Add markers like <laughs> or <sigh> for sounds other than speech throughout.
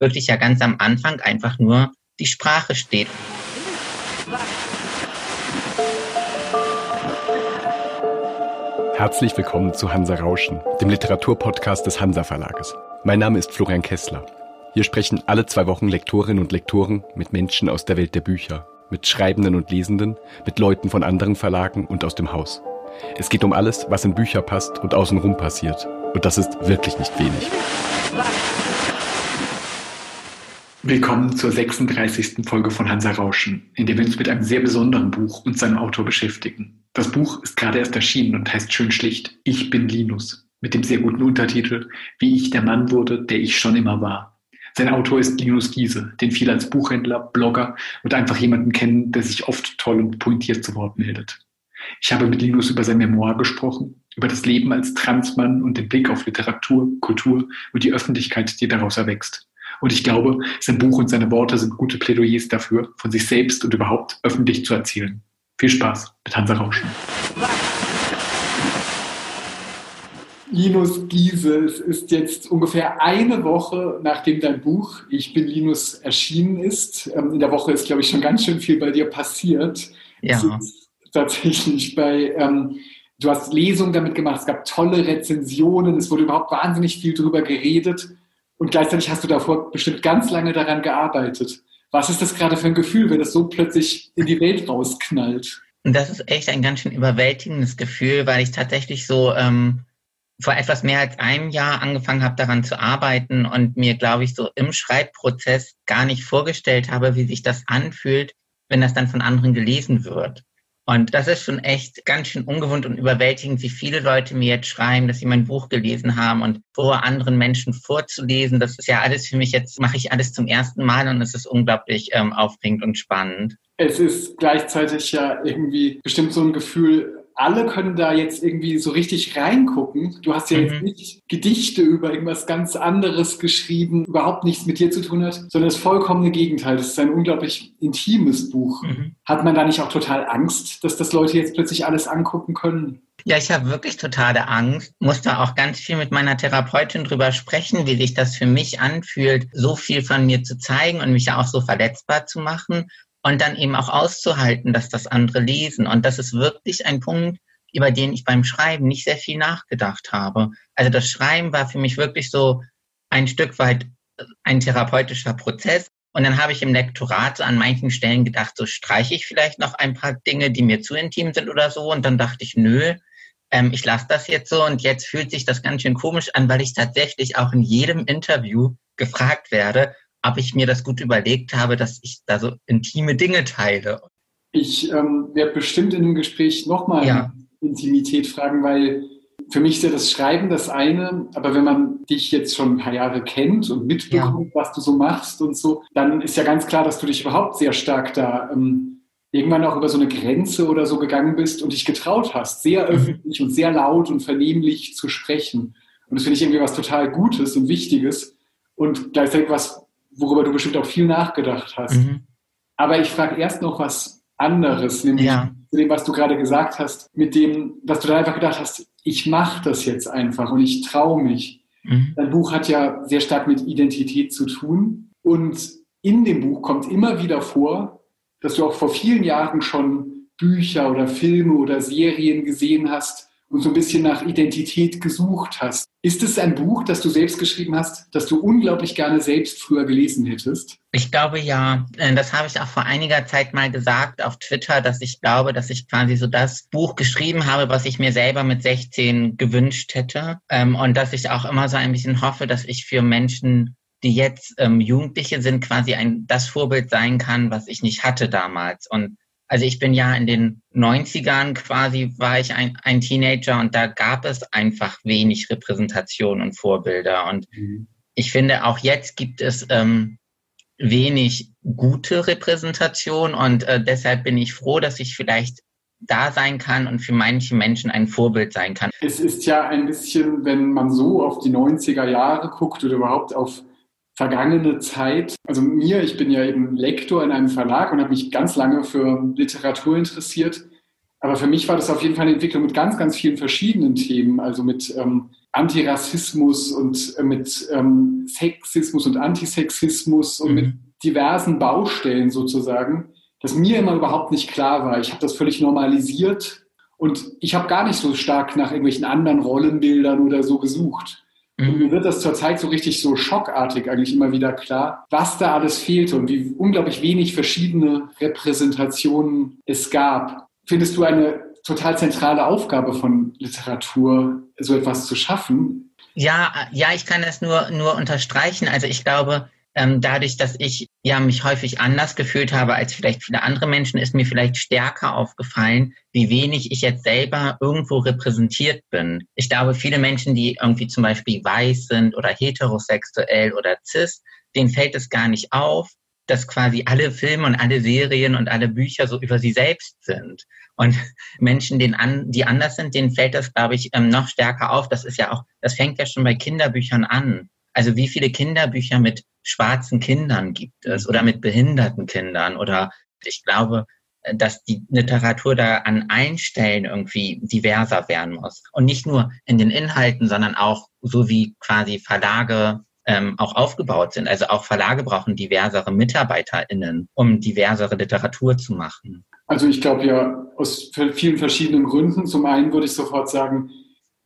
wirklich ja ganz am Anfang einfach nur die Sprache steht. Herzlich willkommen zu Hansa Rauschen, dem Literaturpodcast des Hansa Verlages. Mein Name ist Florian Kessler. Hier sprechen alle zwei Wochen Lektorinnen und Lektoren mit Menschen aus der Welt der Bücher, mit Schreibenden und Lesenden, mit Leuten von anderen Verlagen und aus dem Haus. Es geht um alles, was in Bücher passt und außenrum passiert. Und das ist wirklich nicht wenig. Willkommen zur 36. Folge von Hansa Rauschen, in der wir uns mit einem sehr besonderen Buch und seinem Autor beschäftigen. Das Buch ist gerade erst erschienen und heißt schön schlicht Ich bin Linus, mit dem sehr guten Untertitel Wie ich der Mann wurde, der ich schon immer war. Sein Autor ist Linus Giese, den viele als Buchhändler, Blogger und einfach jemanden kennen, der sich oft toll und pointiert zu Wort meldet. Ich habe mit Linus über sein Memoir gesprochen, über das Leben als Transmann und den Blick auf Literatur, Kultur und die Öffentlichkeit, die daraus erwächst. Und ich glaube, sein Buch und seine Worte sind gute Plädoyers dafür, von sich selbst und überhaupt öffentlich zu erzählen. Viel Spaß mit Hansa Rauschen. Linus Giese, es ist jetzt ungefähr eine Woche, nachdem dein Buch Ich bin Linus erschienen ist. Ähm, in der Woche ist, glaube ich, schon ganz schön viel bei dir passiert. Ja. tatsächlich bei, ähm, du hast Lesungen damit gemacht, es gab tolle Rezensionen, es wurde überhaupt wahnsinnig viel darüber geredet. Und gleichzeitig hast du davor bestimmt ganz lange daran gearbeitet. Was ist das gerade für ein Gefühl, wenn es so plötzlich in die Welt rausknallt? Das ist echt ein ganz schön überwältigendes Gefühl, weil ich tatsächlich so ähm, vor etwas mehr als einem Jahr angefangen habe, daran zu arbeiten und mir, glaube ich, so im Schreibprozess gar nicht vorgestellt habe, wie sich das anfühlt, wenn das dann von anderen gelesen wird. Und das ist schon echt ganz schön ungewohnt und überwältigend, wie viele Leute mir jetzt schreiben, dass sie mein Buch gelesen haben und vor anderen Menschen vorzulesen. Das ist ja alles für mich jetzt, mache ich alles zum ersten Mal und es ist unglaublich ähm, aufregend und spannend. Es ist gleichzeitig ja irgendwie bestimmt so ein Gefühl, alle können da jetzt irgendwie so richtig reingucken. Du hast ja mhm. jetzt nicht Gedichte über irgendwas ganz anderes geschrieben, überhaupt nichts mit dir zu tun hat, sondern das vollkommene Gegenteil. Das ist ein unglaublich intimes Buch. Mhm. Hat man da nicht auch total Angst, dass das Leute jetzt plötzlich alles angucken können? Ja, ich habe wirklich totale Angst. Musste auch ganz viel mit meiner Therapeutin drüber sprechen, wie sich das für mich anfühlt, so viel von mir zu zeigen und mich ja auch so verletzbar zu machen und dann eben auch auszuhalten, dass das andere lesen. Und das ist wirklich ein Punkt, über den ich beim Schreiben nicht sehr viel nachgedacht habe. Also das Schreiben war für mich wirklich so ein Stück weit ein therapeutischer Prozess. Und dann habe ich im Lektorat an manchen Stellen gedacht, so streiche ich vielleicht noch ein paar Dinge, die mir zu intim sind oder so. Und dann dachte ich, nö, ähm, ich lasse das jetzt so. Und jetzt fühlt sich das ganz schön komisch an, weil ich tatsächlich auch in jedem Interview gefragt werde, ob ich mir das gut überlegt habe, dass ich da so intime Dinge teile. Ich ähm, werde bestimmt in dem Gespräch nochmal ja. Intimität fragen, weil für mich ist ja das Schreiben das eine, aber wenn man dich jetzt schon ein paar Jahre kennt und mitbekommt, ja. was du so machst und so, dann ist ja ganz klar, dass du dich überhaupt sehr stark da ähm, irgendwann auch über so eine Grenze oder so gegangen bist und dich getraut hast, sehr mhm. öffentlich und sehr laut und vernehmlich zu sprechen. Und das finde ich irgendwie was total Gutes und Wichtiges und gleichzeitig was, worüber du bestimmt auch viel nachgedacht hast. Mhm. Aber ich frage erst noch was anderes, nämlich ja. zu dem, was du gerade gesagt hast, mit dem, dass du da einfach gedacht hast, ich mache das jetzt einfach und ich traue mich. Mhm. Dein Buch hat ja sehr stark mit Identität zu tun und in dem Buch kommt immer wieder vor, dass du auch vor vielen Jahren schon Bücher oder Filme oder Serien gesehen hast, und so ein bisschen nach Identität gesucht hast. Ist es ein Buch, das du selbst geschrieben hast, das du unglaublich gerne selbst früher gelesen hättest? Ich glaube ja. Äh, das habe ich auch vor einiger Zeit mal gesagt auf Twitter, dass ich glaube, dass ich quasi so das Buch geschrieben habe, was ich mir selber mit 16 gewünscht hätte. Ähm, und dass ich auch immer so ein bisschen hoffe, dass ich für Menschen die jetzt ähm, Jugendliche sind, quasi ein das Vorbild sein kann, was ich nicht hatte damals. Und also ich bin ja in den 90ern quasi, war ich ein, ein Teenager und da gab es einfach wenig Repräsentation und Vorbilder. Und mhm. ich finde, auch jetzt gibt es ähm, wenig gute Repräsentation und äh, deshalb bin ich froh, dass ich vielleicht da sein kann und für manche Menschen ein Vorbild sein kann. Es ist ja ein bisschen, wenn man so auf die 90er Jahre guckt oder überhaupt auf vergangene Zeit. Also mir, ich bin ja eben Lektor in einem Verlag und habe mich ganz lange für Literatur interessiert. Aber für mich war das auf jeden Fall eine Entwicklung mit ganz, ganz vielen verschiedenen Themen. Also mit ähm, Antirassismus und äh, mit ähm, Sexismus und Antisexismus und mhm. mit diversen Baustellen sozusagen, das mir immer überhaupt nicht klar war. Ich habe das völlig normalisiert und ich habe gar nicht so stark nach irgendwelchen anderen Rollenbildern oder so gesucht. Und mhm. mir wird das zurzeit so richtig so schockartig eigentlich immer wieder klar, was da alles fehlte und wie unglaublich wenig verschiedene Repräsentationen es gab. Findest du eine total zentrale Aufgabe von Literatur, so etwas zu schaffen? Ja, ja, ich kann das nur, nur unterstreichen. Also ich glaube, ähm, dadurch, dass ich ja mich häufig anders gefühlt habe als vielleicht viele andere Menschen, ist mir vielleicht stärker aufgefallen, wie wenig ich jetzt selber irgendwo repräsentiert bin. Ich glaube, viele Menschen, die irgendwie zum Beispiel weiß sind oder heterosexuell oder cis, denen fällt es gar nicht auf, dass quasi alle Filme und alle Serien und alle Bücher so über sie selbst sind. Und <laughs> Menschen, die anders sind, denen fällt das, glaube ich, ähm, noch stärker auf. Das ist ja auch, das fängt ja schon bei Kinderbüchern an. Also wie viele Kinderbücher mit schwarzen Kindern gibt es oder mit behinderten Kindern oder ich glaube, dass die Literatur da an allen Stellen irgendwie diverser werden muss. Und nicht nur in den Inhalten, sondern auch so wie quasi Verlage ähm, auch aufgebaut sind. Also auch Verlage brauchen diversere MitarbeiterInnen, um diversere Literatur zu machen. Also ich glaube ja aus vielen verschiedenen Gründen. Zum einen würde ich sofort sagen,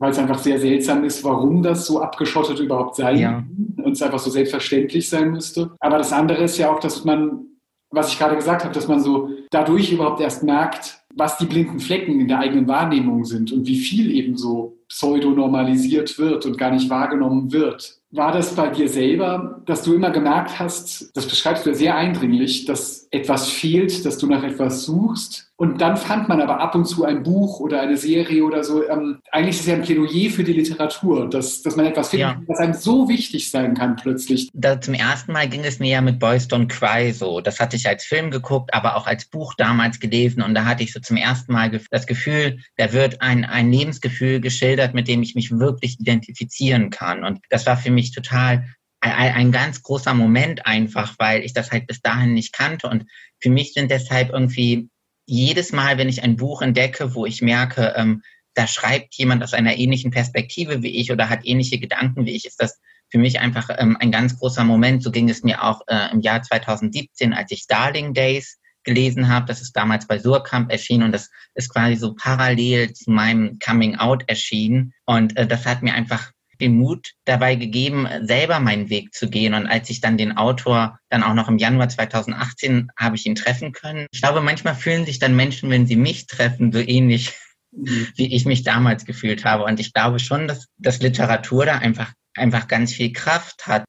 weil es einfach sehr seltsam ist, warum das so abgeschottet überhaupt sein ja. und es einfach so selbstverständlich sein müsste. Aber das andere ist ja auch, dass man, was ich gerade gesagt habe, dass man so dadurch überhaupt erst merkt, was die blinden Flecken in der eigenen Wahrnehmung sind und wie viel eben so pseudonormalisiert wird und gar nicht wahrgenommen wird. War das bei dir selber, dass du immer gemerkt hast, das beschreibst du ja sehr eindringlich, dass etwas fehlt, dass du nach etwas suchst und dann fand man aber ab und zu ein Buch oder eine Serie oder so. Ähm, eigentlich ist es ja ein Plädoyer für die Literatur, dass, dass man etwas findet, ja. was einem so wichtig sein kann plötzlich. Da, zum ersten Mal ging es mir ja mit Boys Don't Cry so. Das hatte ich als Film geguckt, aber auch als Buch damals gelesen. Und da hatte ich so zum ersten Mal das Gefühl, da wird ein, ein Lebensgefühl geschildert, mit dem ich mich wirklich identifizieren kann. Und das war für mich total ein, ein ganz großer Moment einfach, weil ich das halt bis dahin nicht kannte. Und für mich sind deshalb irgendwie jedes Mal, wenn ich ein Buch entdecke, wo ich merke, ähm, da schreibt jemand aus einer ähnlichen Perspektive wie ich oder hat ähnliche Gedanken wie ich, ist das für mich einfach ähm, ein ganz großer Moment. So ging es mir auch äh, im Jahr 2017, als ich Darling Days gelesen habe. Das ist damals bei Surkamp erschienen und das ist quasi so parallel zu meinem Coming Out erschienen. Und äh, das hat mir einfach den Mut dabei gegeben, selber meinen Weg zu gehen. Und als ich dann den Autor dann auch noch im Januar 2018 habe ich ihn treffen können. Ich glaube, manchmal fühlen sich dann Menschen, wenn sie mich treffen, so ähnlich mhm. wie ich mich damals gefühlt habe. Und ich glaube schon, dass, dass Literatur da einfach, einfach ganz viel Kraft hat.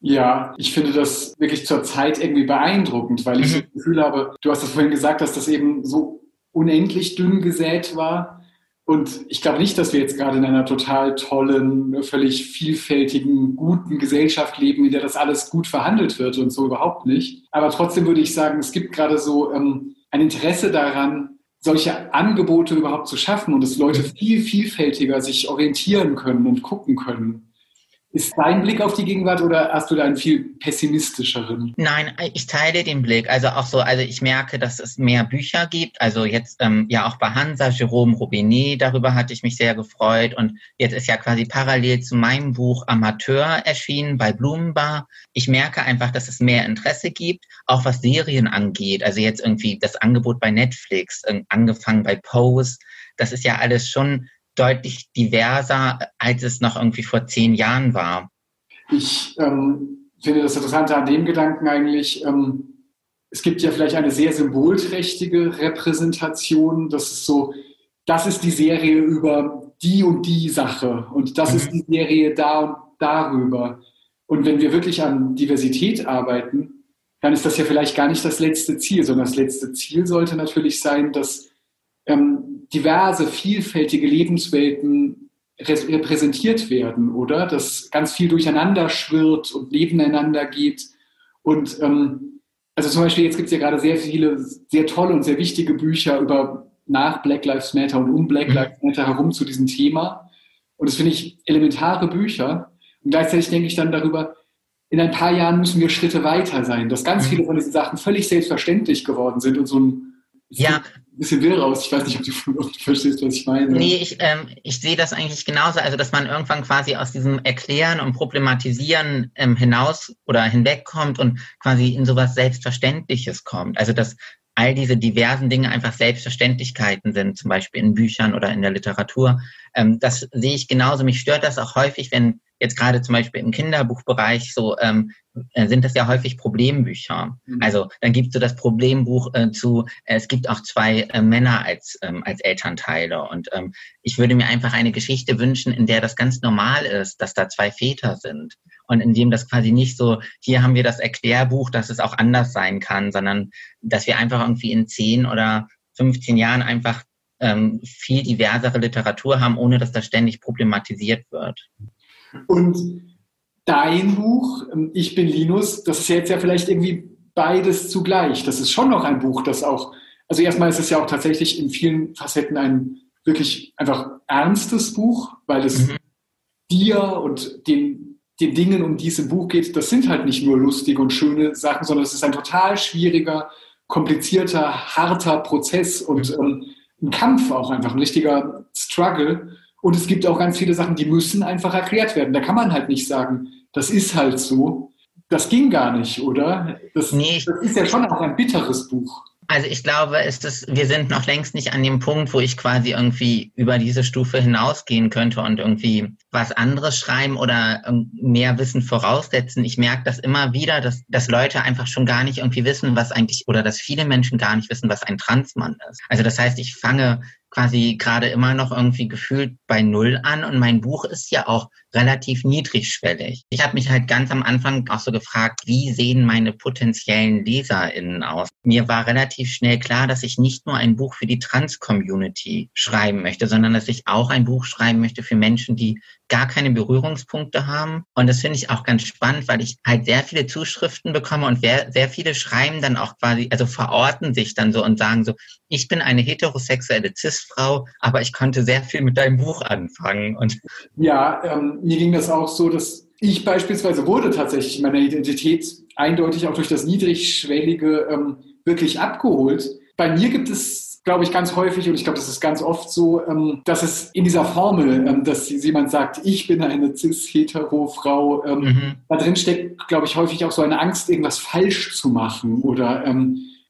Ja, ich finde das wirklich zur Zeit irgendwie beeindruckend, weil ich mhm. das Gefühl habe, du hast das vorhin gesagt, dass das eben so unendlich dünn gesät war. Und ich glaube nicht, dass wir jetzt gerade in einer total tollen, völlig vielfältigen, guten Gesellschaft leben, in der das alles gut verhandelt wird und so überhaupt nicht. Aber trotzdem würde ich sagen, es gibt gerade so ähm, ein Interesse daran, solche Angebote überhaupt zu schaffen und dass Leute viel vielfältiger sich orientieren können und gucken können. Ist dein Blick auf die Gegenwart oder hast du da einen viel pessimistischeren? Nein, ich teile den Blick. Also auch so, also ich merke, dass es mehr Bücher gibt. Also jetzt ähm, ja auch bei Hansa, Jerome Robinet, darüber hatte ich mich sehr gefreut. Und jetzt ist ja quasi parallel zu meinem Buch Amateur erschienen bei Blumenbar. Ich merke einfach, dass es mehr Interesse gibt, auch was Serien angeht. Also jetzt irgendwie das Angebot bei Netflix, äh, angefangen bei Pose. Das ist ja alles schon deutlich diverser, als es noch irgendwie vor zehn Jahren war. Ich ähm, finde das Interessante an dem Gedanken eigentlich, ähm, es gibt ja vielleicht eine sehr symbolträchtige Repräsentation. Das ist so, das ist die Serie über die und die Sache und das mhm. ist die Serie da und darüber. Und wenn wir wirklich an Diversität arbeiten, dann ist das ja vielleicht gar nicht das letzte Ziel, sondern das letzte Ziel sollte natürlich sein, dass ähm, diverse, vielfältige Lebenswelten repräsentiert werden, oder? Dass ganz viel durcheinander schwirrt und nebeneinander geht. Und ähm, also zum Beispiel, jetzt gibt es ja gerade sehr viele, sehr tolle und sehr wichtige Bücher über nach Black Lives Matter und um Black mhm. Lives Matter herum zu diesem Thema. Und das finde ich elementare Bücher. Und gleichzeitig denke ich dann darüber, in ein paar Jahren müssen wir Schritte weiter sein, dass ganz mhm. viele von diesen Sachen völlig selbstverständlich geworden sind und so ein ja. Ein bisschen wirr raus. Ich weiß nicht, ob du, <laughs> ob du verstehst, was ich meine. Nee, ich, ähm, ich sehe das eigentlich genauso. Also, dass man irgendwann quasi aus diesem Erklären und Problematisieren ähm, hinaus oder hinwegkommt und quasi in sowas Selbstverständliches kommt. Also, dass all diese diversen Dinge einfach Selbstverständlichkeiten sind, zum Beispiel in Büchern oder in der Literatur. Ähm, das sehe ich genauso. Mich stört das auch häufig, wenn jetzt gerade zum Beispiel im Kinderbuchbereich so ähm, äh, sind das ja häufig Problembücher. Mhm. Also dann gibt es so das Problembuch äh, zu, äh, es gibt auch zwei äh, Männer als, ähm, als Elternteile. Und ähm, ich würde mir einfach eine Geschichte wünschen, in der das ganz normal ist, dass da zwei Väter sind. Und in dem das quasi nicht so, hier haben wir das Erklärbuch, dass es auch anders sein kann, sondern dass wir einfach irgendwie in zehn oder 15 Jahren einfach ähm, viel diversere Literatur haben, ohne dass das ständig problematisiert wird. Und dein Buch, ähm, Ich bin Linus, das ist jetzt ja vielleicht irgendwie beides zugleich. Das ist schon noch ein Buch, das auch, also erstmal ist es ja auch tatsächlich in vielen Facetten ein wirklich einfach ernstes Buch, weil es mhm. dir und den, den Dingen, um die es im Buch geht, das sind halt nicht nur lustige und schöne Sachen, sondern es ist ein total schwieriger, komplizierter, harter Prozess und mhm. ähm, ein Kampf auch einfach, ein richtiger Struggle. Und es gibt auch ganz viele Sachen, die müssen einfach erklärt werden. Da kann man halt nicht sagen, das ist halt so. Das ging gar nicht, oder? Das, nee, das ist ja schon auch ein bitteres Buch. Also ich glaube, ist es, wir sind noch längst nicht an dem Punkt, wo ich quasi irgendwie über diese Stufe hinausgehen könnte und irgendwie was anderes schreiben oder mehr Wissen voraussetzen. Ich merke das immer wieder, dass, dass Leute einfach schon gar nicht irgendwie wissen, was eigentlich, oder dass viele Menschen gar nicht wissen, was ein Transmann ist. Also das heißt, ich fange quasi gerade immer noch irgendwie gefühlt bei Null an und mein Buch ist ja auch relativ niedrigschwellig. Ich habe mich halt ganz am Anfang auch so gefragt, wie sehen meine potenziellen LeserInnen aus? Mir war relativ schnell klar, dass ich nicht nur ein Buch für die Trans-Community schreiben möchte, sondern dass ich auch ein Buch schreiben möchte für Menschen, die gar keine Berührungspunkte haben. Und das finde ich auch ganz spannend, weil ich halt sehr viele Zuschriften bekomme und sehr, sehr viele schreiben dann auch quasi, also verorten sich dann so und sagen so, ich bin eine heterosexuelle Cis-Frau, aber ich konnte sehr viel mit deinem Buch anfangen. Und ja, ähm, mir ging das auch so, dass ich beispielsweise wurde tatsächlich meiner Identität eindeutig auch durch das niedrigschwellige ähm, wirklich abgeholt. Bei mir gibt es glaube ich, ganz häufig und ich glaube, das ist ganz oft so, ähm, dass es in dieser Formel, ähm, dass jemand sagt, ich bin eine cis-hetero-Frau, ähm, mhm. da drin steckt, glaube ich, häufig auch so eine Angst, irgendwas falsch zu machen oder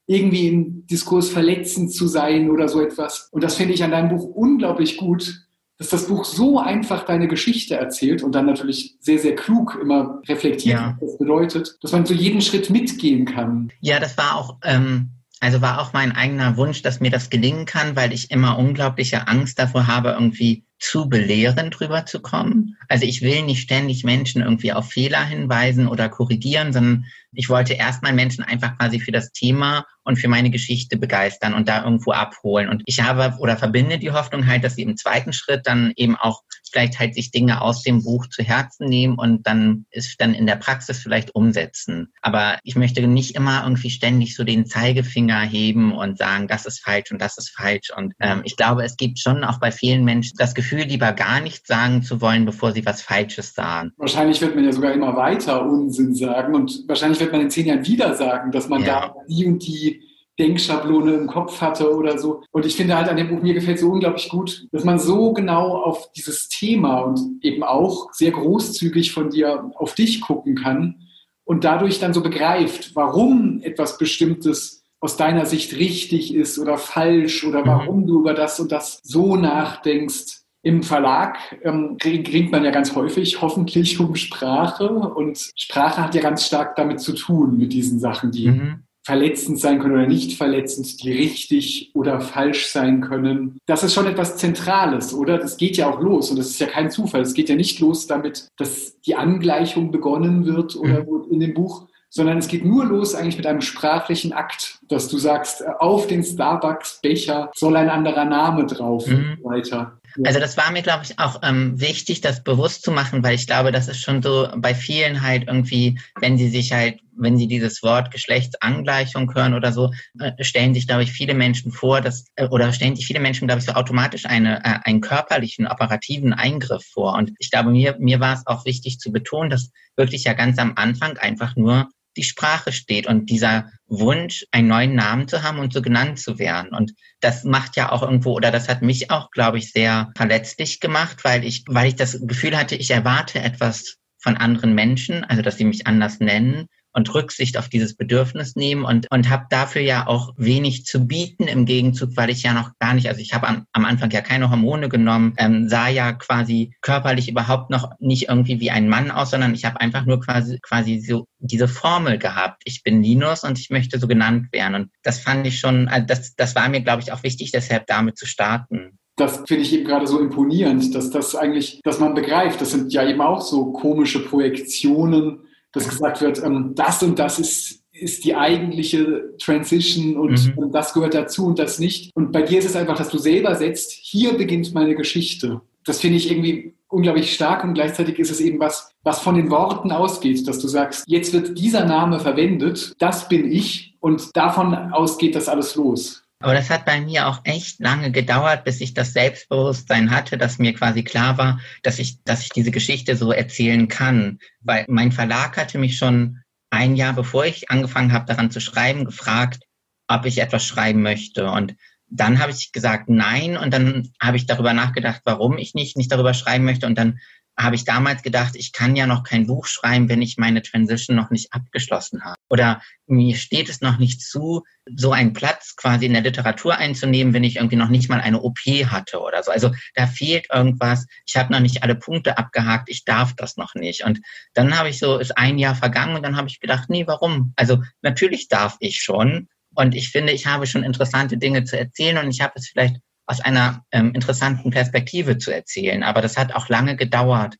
irgendwie im Diskurs verletzend zu sein oder so etwas. Und das finde ich an deinem Buch unglaublich gut, dass das Buch so einfach deine Geschichte erzählt und dann natürlich sehr, sehr klug immer reflektiert, ja. was das bedeutet, dass man so jeden Schritt mitgehen kann. Ja, das war auch, ähm, also war auch mein eigener Wunsch, dass mir das gelingen kann, weil ich immer unglaubliche Angst davor habe, irgendwie zu belehrend rüberzukommen. Also ich will nicht ständig Menschen irgendwie auf Fehler hinweisen oder korrigieren, sondern ich wollte erstmal Menschen einfach quasi für das Thema und für meine Geschichte begeistern und da irgendwo abholen. Und ich habe oder verbinde die Hoffnung halt, dass sie im zweiten Schritt dann eben auch vielleicht halt sich Dinge aus dem Buch zu Herzen nehmen und dann ist dann in der Praxis vielleicht umsetzen. Aber ich möchte nicht immer irgendwie ständig so den Zeigefinger heben und sagen, das ist falsch und das ist falsch. Und ähm, ich glaube, es gibt schon auch bei vielen Menschen das Gefühl, lieber gar nichts sagen zu wollen, bevor sie was Falsches sagen. Wahrscheinlich wird man ja sogar immer weiter Unsinn sagen und wahrscheinlich wird man in zehn Jahren wieder sagen, dass man ja. da die und die Denkschablone im Kopf hatte oder so. Und ich finde halt an dem Buch, mir gefällt so unglaublich gut, dass man so genau auf dieses Thema und eben auch sehr großzügig von dir auf dich gucken kann und dadurch dann so begreift, warum etwas Bestimmtes aus deiner Sicht richtig ist oder falsch oder mhm. warum du über das und das so nachdenkst. Im Verlag ähm, ringt man ja ganz häufig hoffentlich um Sprache und Sprache hat ja ganz stark damit zu tun, mit diesen Sachen, die mhm verletzend sein können oder nicht verletzend, die richtig oder falsch sein können. Das ist schon etwas Zentrales, oder? Das geht ja auch los und das ist ja kein Zufall. Es geht ja nicht los damit, dass die Angleichung begonnen wird oder mhm. in dem Buch, sondern es geht nur los eigentlich mit einem sprachlichen Akt, dass du sagst, auf den Starbucks-Becher soll ein anderer Name drauf mhm. weiter. Also das war mir, glaube ich, auch ähm, wichtig, das bewusst zu machen, weil ich glaube, das ist schon so bei vielen halt irgendwie, wenn sie sich halt, wenn sie dieses Wort Geschlechtsangleichung hören oder so, äh, stellen sich, glaube ich, viele Menschen vor, dass, äh, oder stellen sich viele Menschen, glaube ich, so automatisch eine, äh, einen körperlichen, operativen Eingriff vor. Und ich glaube, mir, mir war es auch wichtig zu betonen, dass wirklich ja ganz am Anfang einfach nur die Sprache steht und dieser Wunsch, einen neuen Namen zu haben und so genannt zu werden. Und das macht ja auch irgendwo, oder das hat mich auch, glaube ich, sehr verletzlich gemacht, weil ich, weil ich das Gefühl hatte, ich erwarte etwas von anderen Menschen, also dass sie mich anders nennen und Rücksicht auf dieses Bedürfnis nehmen und, und habe dafür ja auch wenig zu bieten im Gegenzug, weil ich ja noch gar nicht, also ich habe am, am Anfang ja keine Hormone genommen, ähm, sah ja quasi körperlich überhaupt noch nicht irgendwie wie ein Mann aus, sondern ich habe einfach nur quasi, quasi so diese Formel gehabt. Ich bin Linus und ich möchte so genannt werden. Und das fand ich schon, also das, das war mir, glaube ich, auch wichtig, deshalb damit zu starten das finde ich eben gerade so imponierend, dass das eigentlich, dass man begreift, das sind ja eben auch so komische Projektionen dass gesagt wird, ähm, das und das ist, ist die eigentliche Transition und mhm. das gehört dazu und das nicht. Und bei dir ist es einfach, dass du selber setzt, hier beginnt meine Geschichte. Das finde ich irgendwie unglaublich stark und gleichzeitig ist es eben was, was von den Worten ausgeht, dass du sagst, jetzt wird dieser Name verwendet, das bin ich und davon aus geht das alles los. Aber das hat bei mir auch echt lange gedauert, bis ich das Selbstbewusstsein hatte, dass mir quasi klar war, dass ich, dass ich diese Geschichte so erzählen kann. Weil mein Verlag hatte mich schon ein Jahr bevor ich angefangen habe, daran zu schreiben, gefragt, ob ich etwas schreiben möchte. Und dann habe ich gesagt nein und dann habe ich darüber nachgedacht, warum ich nicht, nicht darüber schreiben möchte. Und dann habe ich damals gedacht, ich kann ja noch kein Buch schreiben, wenn ich meine Transition noch nicht abgeschlossen habe. Oder mir steht es noch nicht zu, so einen Platz quasi in der Literatur einzunehmen, wenn ich irgendwie noch nicht mal eine OP hatte oder so. Also da fehlt irgendwas. Ich habe noch nicht alle Punkte abgehakt. Ich darf das noch nicht. Und dann habe ich so, ist ein Jahr vergangen und dann habe ich gedacht, nee, warum? Also natürlich darf ich schon. Und ich finde, ich habe schon interessante Dinge zu erzählen und ich habe es vielleicht aus einer ähm, interessanten Perspektive zu erzählen. Aber das hat auch lange gedauert.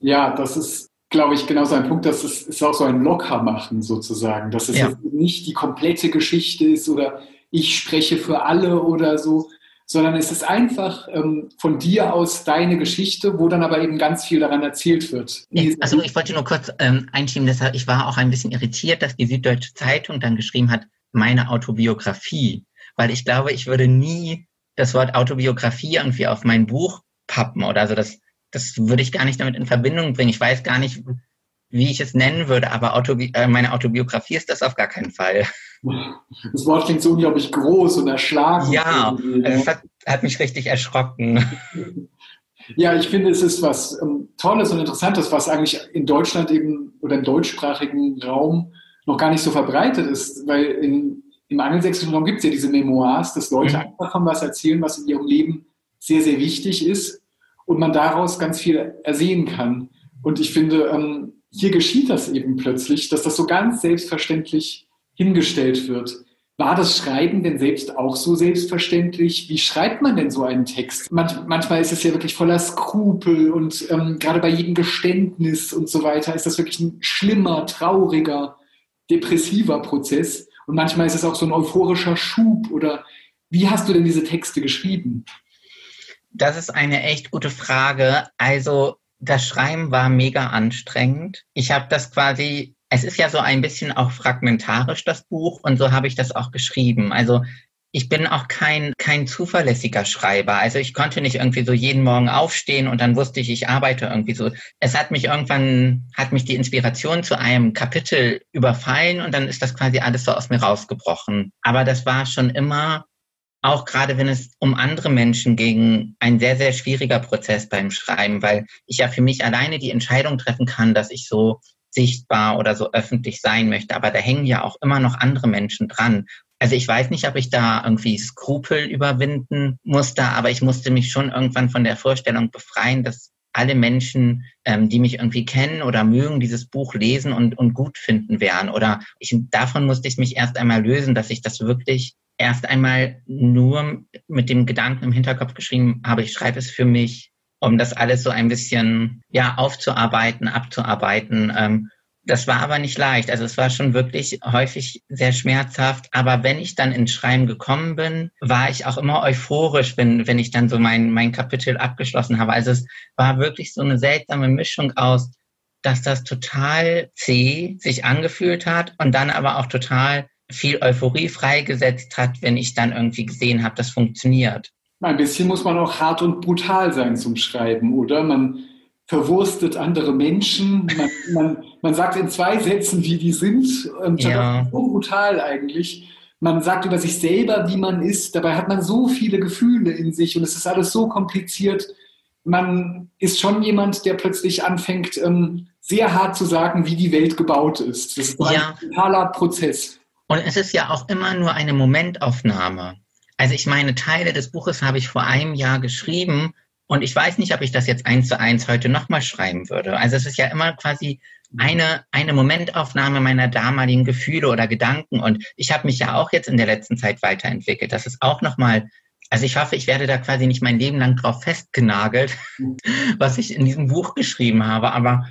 Ja, das ist, glaube ich, genau so ein Punkt, dass es ist auch so ein Lockermachen sozusagen, dass es ja. nicht die komplette Geschichte ist oder ich spreche für alle oder so, sondern es ist einfach ähm, von dir aus deine Geschichte, wo dann aber eben ganz viel daran erzählt wird. Ja, also ich wollte nur kurz ähm, einschieben, deshalb, ich war auch ein bisschen irritiert, dass die Süddeutsche Zeitung dann geschrieben hat, meine Autobiografie, weil ich glaube, ich würde nie das Wort Autobiografie irgendwie auf mein Buch pappen oder so. Das, das würde ich gar nicht damit in Verbindung bringen. Ich weiß gar nicht, wie ich es nennen würde, aber Autobi äh, meine Autobiografie ist das auf gar keinen Fall. <laughs> Das Wort klingt so unglaublich groß und erschlagen. Ja, also das hat, hat, mich richtig erschrocken. <laughs> Ja, ich finde, es ist was ähm, Tolles und Interessantes, was eigentlich in Deutschland eben oder im deutschsprachigen Raum noch gar nicht so verbreitet ist, weil in im angelsächsischen Raum gibt es ja diese Memoirs, dass Leute mhm. einfach von was erzählen, was in ihrem Leben sehr, sehr wichtig ist und man daraus ganz viel ersehen kann. Und ich finde, ähm, hier geschieht das eben plötzlich, dass das so ganz selbstverständlich hingestellt wird. War das Schreiben denn selbst auch so selbstverständlich? Wie schreibt man denn so einen Text? Manch, manchmal ist es ja wirklich voller Skrupel und ähm, gerade bei jedem Geständnis und so weiter ist das wirklich ein schlimmer, trauriger, depressiver Prozess. Und manchmal ist es auch so ein euphorischer Schub oder wie hast du denn diese Texte geschrieben? Das ist eine echt gute Frage. Also das Schreiben war mega anstrengend. Ich habe das quasi, es ist ja so ein bisschen auch fragmentarisch, das Buch, und so habe ich das auch geschrieben. Also ich bin auch kein, kein zuverlässiger Schreiber. Also ich konnte nicht irgendwie so jeden Morgen aufstehen und dann wusste ich, ich arbeite irgendwie so. Es hat mich irgendwann, hat mich die Inspiration zu einem Kapitel überfallen und dann ist das quasi alles so aus mir rausgebrochen. Aber das war schon immer, auch gerade wenn es um andere Menschen ging, ein sehr, sehr schwieriger Prozess beim Schreiben, weil ich ja für mich alleine die Entscheidung treffen kann, dass ich so sichtbar oder so öffentlich sein möchte. Aber da hängen ja auch immer noch andere Menschen dran. Also ich weiß nicht, ob ich da irgendwie Skrupel überwinden musste, aber ich musste mich schon irgendwann von der Vorstellung befreien, dass alle Menschen, ähm, die mich irgendwie kennen oder mögen, dieses Buch lesen und, und gut finden werden. Oder ich, davon musste ich mich erst einmal lösen, dass ich das wirklich erst einmal nur mit dem Gedanken im Hinterkopf geschrieben habe, ich schreibe es für mich, um das alles so ein bisschen ja aufzuarbeiten, abzuarbeiten. Ähm, das war aber nicht leicht. Also es war schon wirklich häufig sehr schmerzhaft. Aber wenn ich dann ins Schreiben gekommen bin, war ich auch immer euphorisch, wenn, wenn ich dann so mein, mein Kapitel abgeschlossen habe. Also es war wirklich so eine seltsame Mischung aus, dass das total zäh sich angefühlt hat und dann aber auch total viel Euphorie freigesetzt hat, wenn ich dann irgendwie gesehen habe, das funktioniert. Ein bisschen muss man auch hart und brutal sein zum Schreiben, oder? Man verwurstet andere Menschen. Man, man, man sagt in zwei Sätzen, wie die sind. Und ja. so brutal eigentlich. Man sagt über sich selber, wie man ist. Dabei hat man so viele Gefühle in sich und es ist alles so kompliziert. Man ist schon jemand, der plötzlich anfängt, ähm, sehr hart zu sagen, wie die Welt gebaut ist. Das ist ja. ein totaler Prozess. Und es ist ja auch immer nur eine Momentaufnahme. Also ich meine, Teile des Buches habe ich vor einem Jahr geschrieben und ich weiß nicht, ob ich das jetzt eins zu eins heute nochmal schreiben würde. Also es ist ja immer quasi eine, eine Momentaufnahme meiner damaligen Gefühle oder Gedanken. Und ich habe mich ja auch jetzt in der letzten Zeit weiterentwickelt. Das ist auch nochmal, also ich hoffe, ich werde da quasi nicht mein Leben lang drauf festgenagelt, <laughs> was ich in diesem Buch geschrieben habe. Aber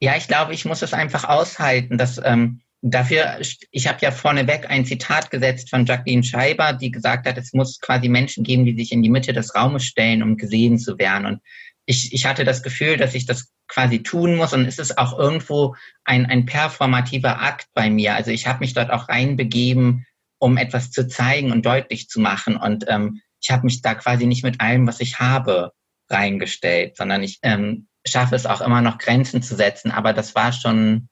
ja, ich glaube, ich muss es einfach aushalten, dass ähm, dafür, ich habe ja vorneweg ein Zitat gesetzt von Jacqueline Scheiber, die gesagt hat, es muss quasi Menschen geben, die sich in die Mitte des Raumes stellen, um gesehen zu werden. Und ich, ich hatte das Gefühl, dass ich das quasi tun muss und es ist auch irgendwo ein, ein performativer Akt bei mir. Also ich habe mich dort auch reinbegeben, um etwas zu zeigen und deutlich zu machen. Und ähm, ich habe mich da quasi nicht mit allem, was ich habe, reingestellt, sondern ich ähm, schaffe es auch immer noch Grenzen zu setzen. Aber das war schon,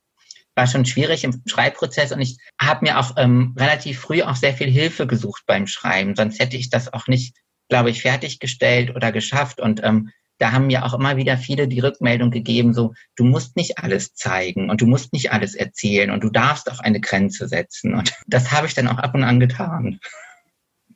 war schon schwierig im Schreibprozess und ich habe mir auch ähm, relativ früh auch sehr viel Hilfe gesucht beim Schreiben. Sonst hätte ich das auch nicht, glaube ich, fertiggestellt oder geschafft. Und ähm, da haben mir auch immer wieder viele die Rückmeldung gegeben, so, du musst nicht alles zeigen und du musst nicht alles erzählen und du darfst auch eine Grenze setzen. Und <laughs> das habe ich dann auch ab und an getan.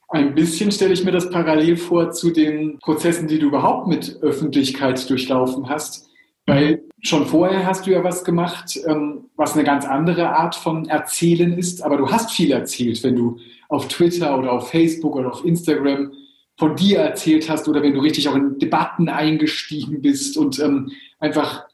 Ein bisschen stelle ich mir das parallel vor zu den Prozessen, die du überhaupt mit Öffentlichkeit durchlaufen hast. Weil schon vorher hast du ja was gemacht, ähm, was eine ganz andere Art von Erzählen ist, aber du hast viel erzählt, wenn du auf Twitter oder auf Facebook oder auf Instagram von dir erzählt hast oder wenn du richtig auch in Debatten eingestiegen bist und ähm, einfach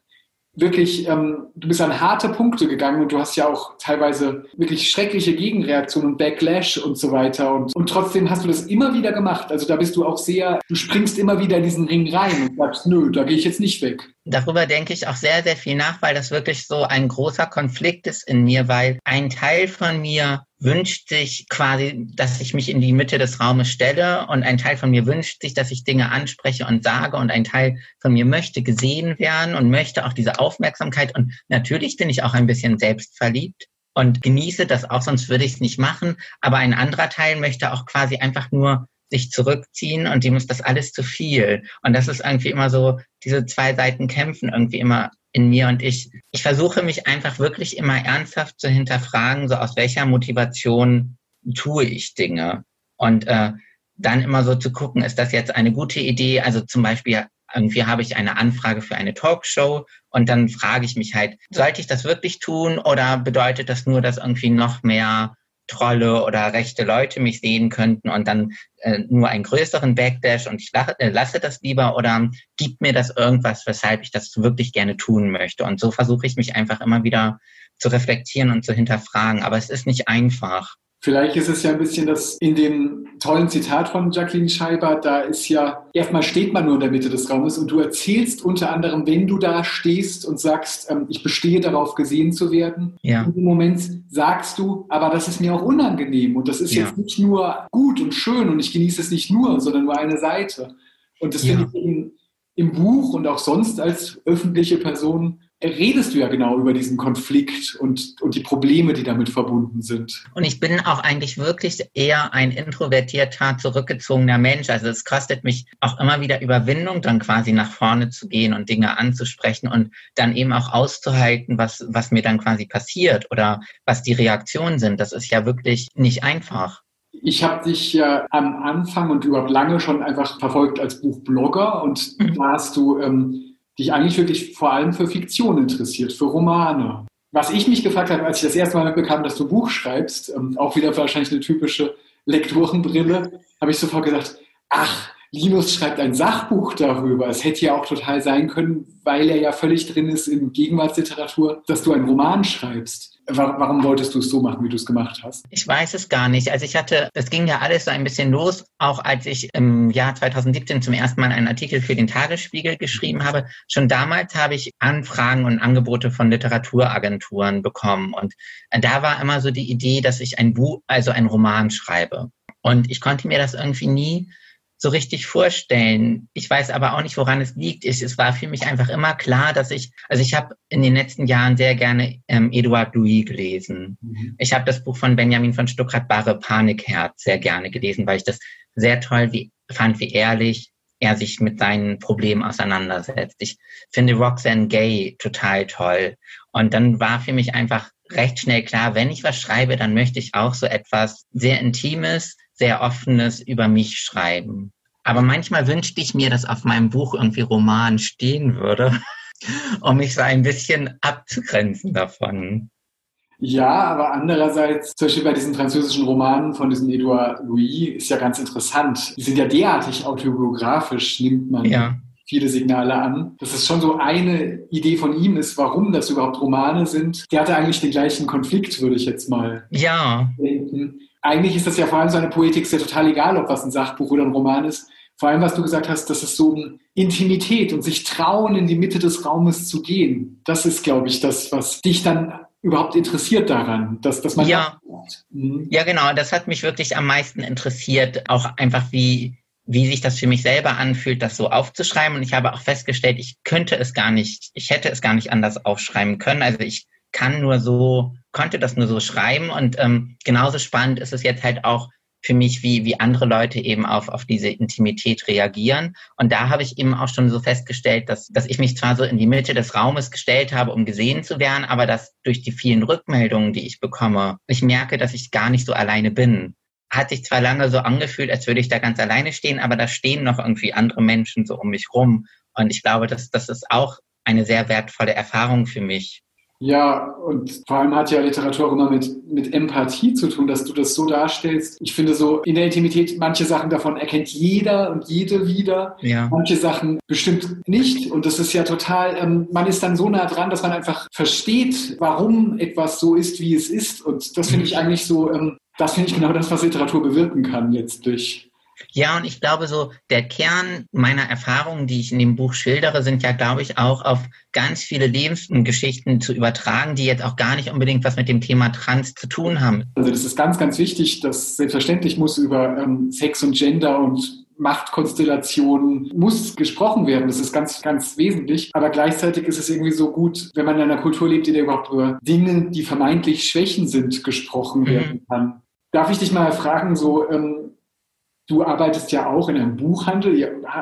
wirklich, ähm, du bist an harte Punkte gegangen und du hast ja auch teilweise wirklich schreckliche Gegenreaktionen und Backlash und so weiter. Und, und trotzdem hast du das immer wieder gemacht. Also da bist du auch sehr, du springst immer wieder in diesen Ring rein und sagst, nö, da gehe ich jetzt nicht weg. Darüber denke ich auch sehr, sehr viel nach, weil das wirklich so ein großer Konflikt ist in mir, weil ein Teil von mir wünscht sich quasi, dass ich mich in die Mitte des Raumes stelle und ein Teil von mir wünscht sich, dass ich Dinge anspreche und sage und ein Teil von mir möchte gesehen werden und möchte auch diese Aufmerksamkeit. Und natürlich bin ich auch ein bisschen selbstverliebt und genieße das auch, sonst würde ich es nicht machen, aber ein anderer Teil möchte auch quasi einfach nur sich zurückziehen und dem ist das alles zu viel. Und das ist irgendwie immer so, diese zwei Seiten kämpfen irgendwie immer in mir und ich, ich versuche mich einfach wirklich immer ernsthaft zu hinterfragen, so aus welcher Motivation tue ich Dinge. Und äh, dann immer so zu gucken, ist das jetzt eine gute Idee? Also zum Beispiel irgendwie habe ich eine Anfrage für eine Talkshow und dann frage ich mich halt, sollte ich das wirklich tun oder bedeutet das nur, dass irgendwie noch mehr Trolle oder rechte Leute mich sehen könnten und dann äh, nur einen größeren Backdash und ich lache, äh, lasse das lieber oder gibt mir das irgendwas, weshalb ich das wirklich gerne tun möchte. Und so versuche ich mich einfach immer wieder zu reflektieren und zu hinterfragen. Aber es ist nicht einfach. Vielleicht ist es ja ein bisschen das in dem tollen Zitat von Jacqueline Scheiber, da ist ja, erstmal steht man nur in der Mitte des Raumes und du erzählst unter anderem, wenn du da stehst und sagst, ähm, ich bestehe darauf, gesehen zu werden. Ja. In dem Moment sagst du, aber das ist mir auch unangenehm und das ist ja. jetzt nicht nur gut und schön und ich genieße es nicht nur, sondern nur eine Seite. Und das ja. finde ich im, im Buch und auch sonst als öffentliche Person redest du ja genau über diesen Konflikt und, und die Probleme, die damit verbunden sind. Und ich bin auch eigentlich wirklich eher ein introvertierter, zurückgezogener Mensch. Also es kostet mich auch immer wieder Überwindung, dann quasi nach vorne zu gehen und Dinge anzusprechen und dann eben auch auszuhalten, was, was mir dann quasi passiert oder was die Reaktionen sind. Das ist ja wirklich nicht einfach. Ich habe dich ja am Anfang und überhaupt lange schon einfach verfolgt als Buchblogger und mhm. da hast du ähm, dich eigentlich wirklich vor allem für Fiktion interessiert, für Romane. Was ich mich gefragt habe, als ich das erste Mal mitbekam, dass du Buch schreibst, ähm, auch wieder wahrscheinlich eine typische Lektorenbrille, habe ich sofort gesagt, ach, Linus schreibt ein Sachbuch darüber. Es hätte ja auch total sein können, weil er ja völlig drin ist in Gegenwartsliteratur, dass du einen Roman schreibst. Warum wolltest du es so machen, wie du es gemacht hast? Ich weiß es gar nicht. Also ich hatte, das ging ja alles so ein bisschen los, auch als ich im Jahr 2017 zum ersten Mal einen Artikel für den Tagesspiegel geschrieben habe. Schon damals habe ich Anfragen und Angebote von Literaturagenturen bekommen. Und da war immer so die Idee, dass ich ein Buch, also ein Roman schreibe. Und ich konnte mir das irgendwie nie so richtig vorstellen. Ich weiß aber auch nicht, woran es liegt. Ich, es war für mich einfach immer klar, dass ich, also ich habe in den letzten Jahren sehr gerne ähm, Edouard Louis gelesen. Mhm. Ich habe das Buch von Benjamin von Stuckrad Barre Panikherz sehr gerne gelesen, weil ich das sehr toll wie, fand, wie ehrlich er sich mit seinen Problemen auseinandersetzt. Ich finde Roxanne Gay total toll. Und dann war für mich einfach recht schnell klar, wenn ich was schreibe, dann möchte ich auch so etwas sehr Intimes, sehr Offenes über mich schreiben. Aber manchmal wünschte ich mir, dass auf meinem Buch irgendwie Roman stehen würde, <laughs> um mich so ein bisschen abzugrenzen davon. Ja, aber andererseits, zum Beispiel bei diesen französischen Romanen von diesem Edouard Louis, ist ja ganz interessant. Die sind ja derartig autobiografisch, nimmt man ja. viele Signale an. Das ist schon so eine Idee von ihm ist, warum das überhaupt Romane sind. Der hatte eigentlich den gleichen Konflikt, würde ich jetzt mal ja. denken. Eigentlich ist das ja vor allem so eine Poetik, ist ja total egal, ob was ein Sachbuch oder ein Roman ist. Vor allem, was du gesagt hast, das ist so um Intimität und sich trauen, in die Mitte des Raumes zu gehen. Das ist, glaube ich, das, was dich dann überhaupt interessiert daran, dass, dass man. Ja. Mhm. ja, genau. Das hat mich wirklich am meisten interessiert. Auch einfach, wie, wie sich das für mich selber anfühlt, das so aufzuschreiben. Und ich habe auch festgestellt, ich könnte es gar nicht, ich hätte es gar nicht anders aufschreiben können. Also ich kann nur so, konnte das nur so schreiben. Und ähm, genauso spannend ist es jetzt halt auch, für mich, wie, wie andere Leute eben auf, auf diese Intimität reagieren. Und da habe ich eben auch schon so festgestellt, dass, dass ich mich zwar so in die Mitte des Raumes gestellt habe, um gesehen zu werden, aber dass durch die vielen Rückmeldungen, die ich bekomme, ich merke, dass ich gar nicht so alleine bin. Hat sich zwar lange so angefühlt, als würde ich da ganz alleine stehen, aber da stehen noch irgendwie andere Menschen so um mich rum. Und ich glaube, dass das ist auch eine sehr wertvolle Erfahrung für mich. Ja, und vor allem hat ja Literatur auch immer mit, mit Empathie zu tun, dass du das so darstellst. Ich finde so, in der Intimität, manche Sachen davon erkennt jeder und jede wieder. Ja. Manche Sachen bestimmt nicht. Und das ist ja total, ähm, man ist dann so nah dran, dass man einfach versteht, warum etwas so ist, wie es ist. Und das finde ich eigentlich so, ähm, das finde ich genau das, was Literatur bewirken kann letztlich. Ja, und ich glaube so, der Kern meiner Erfahrungen, die ich in dem Buch schildere, sind ja, glaube ich, auch auf ganz viele Lebensgeschichten zu übertragen, die jetzt auch gar nicht unbedingt was mit dem Thema Trans zu tun haben. Also das ist ganz, ganz wichtig, dass selbstverständlich muss über ähm, Sex und Gender und Machtkonstellationen muss gesprochen werden. Das ist ganz, ganz wesentlich. Aber gleichzeitig ist es irgendwie so gut, wenn man in einer Kultur lebt, in der überhaupt über Dinge, die vermeintlich Schwächen sind, gesprochen mhm. werden kann. Darf ich dich mal fragen, so, ähm, Du arbeitest ja auch in einem Buchhandel,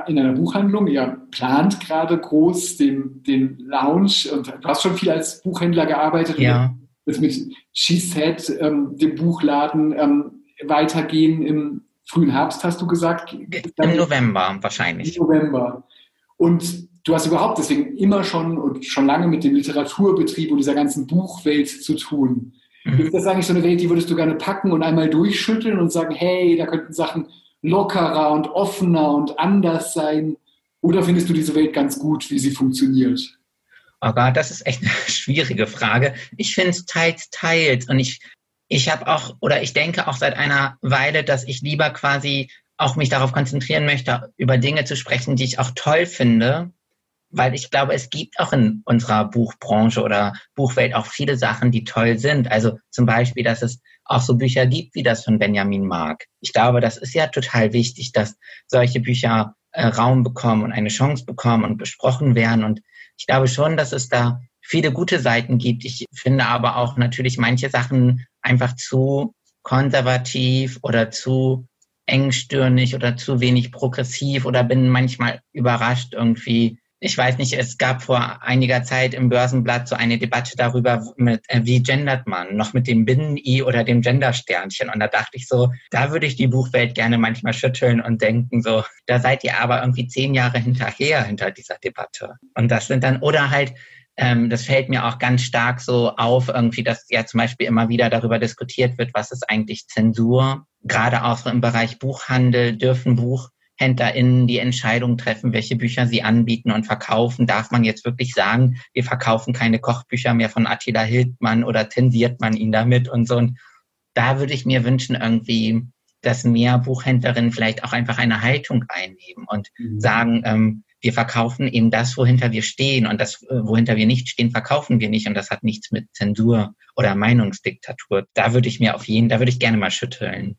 in einer Buchhandlung. Ihr plant gerade groß den, den Lounge und du hast schon viel als Buchhändler gearbeitet. Ja. Jetzt mit She Said, ähm, dem Buchladen, ähm, weitergehen im frühen Herbst, hast du gesagt? Im November wahrscheinlich. Im November. Und du hast überhaupt deswegen immer schon und schon lange mit dem Literaturbetrieb und dieser ganzen Buchwelt zu tun. Mhm. Ist das eigentlich so eine Welt, die würdest du gerne packen und einmal durchschütteln und sagen, hey, da könnten Sachen lockerer und offener und anders sein? Oder findest du diese Welt ganz gut, wie sie funktioniert? Gott, das ist echt eine <laughs> schwierige Frage. Ich finde es teils, teils. Und ich, ich habe auch, oder ich denke auch seit einer Weile, dass ich lieber quasi auch mich darauf konzentrieren möchte, über Dinge zu sprechen, die ich auch toll finde. Weil ich glaube, es gibt auch in unserer Buchbranche oder Buchwelt auch viele Sachen, die toll sind. Also zum Beispiel, dass es auch so Bücher gibt wie das von Benjamin Mark. Ich glaube, das ist ja total wichtig, dass solche Bücher äh, Raum bekommen und eine Chance bekommen und besprochen werden. Und ich glaube schon, dass es da viele gute Seiten gibt. Ich finde aber auch natürlich manche Sachen einfach zu konservativ oder zu engstirnig oder zu wenig progressiv oder bin manchmal überrascht irgendwie, ich weiß nicht, es gab vor einiger Zeit im Börsenblatt so eine Debatte darüber, mit, äh, wie gendert man, noch mit dem Binnen-I oder dem Gender-Sternchen. Und da dachte ich so, da würde ich die Buchwelt gerne manchmal schütteln und denken so, da seid ihr aber irgendwie zehn Jahre hinterher hinter dieser Debatte. Und das sind dann, oder halt, ähm, das fällt mir auch ganz stark so auf, irgendwie, dass ja zum Beispiel immer wieder darüber diskutiert wird, was ist eigentlich Zensur. Gerade auch im Bereich Buchhandel dürfen Buch HändlerInnen die Entscheidung treffen, welche Bücher sie anbieten und verkaufen. Darf man jetzt wirklich sagen, wir verkaufen keine Kochbücher mehr von Attila Hildmann oder zensiert man ihn damit und so. Und da würde ich mir wünschen, irgendwie, dass mehr Buchhändlerinnen vielleicht auch einfach eine Haltung einnehmen und mhm. sagen, ähm, wir verkaufen eben das, wohinter wir stehen und das, äh, wohinter wir nicht stehen, verkaufen wir nicht und das hat nichts mit Zensur oder Meinungsdiktatur. Da würde ich mir auf jeden, da würde ich gerne mal schütteln.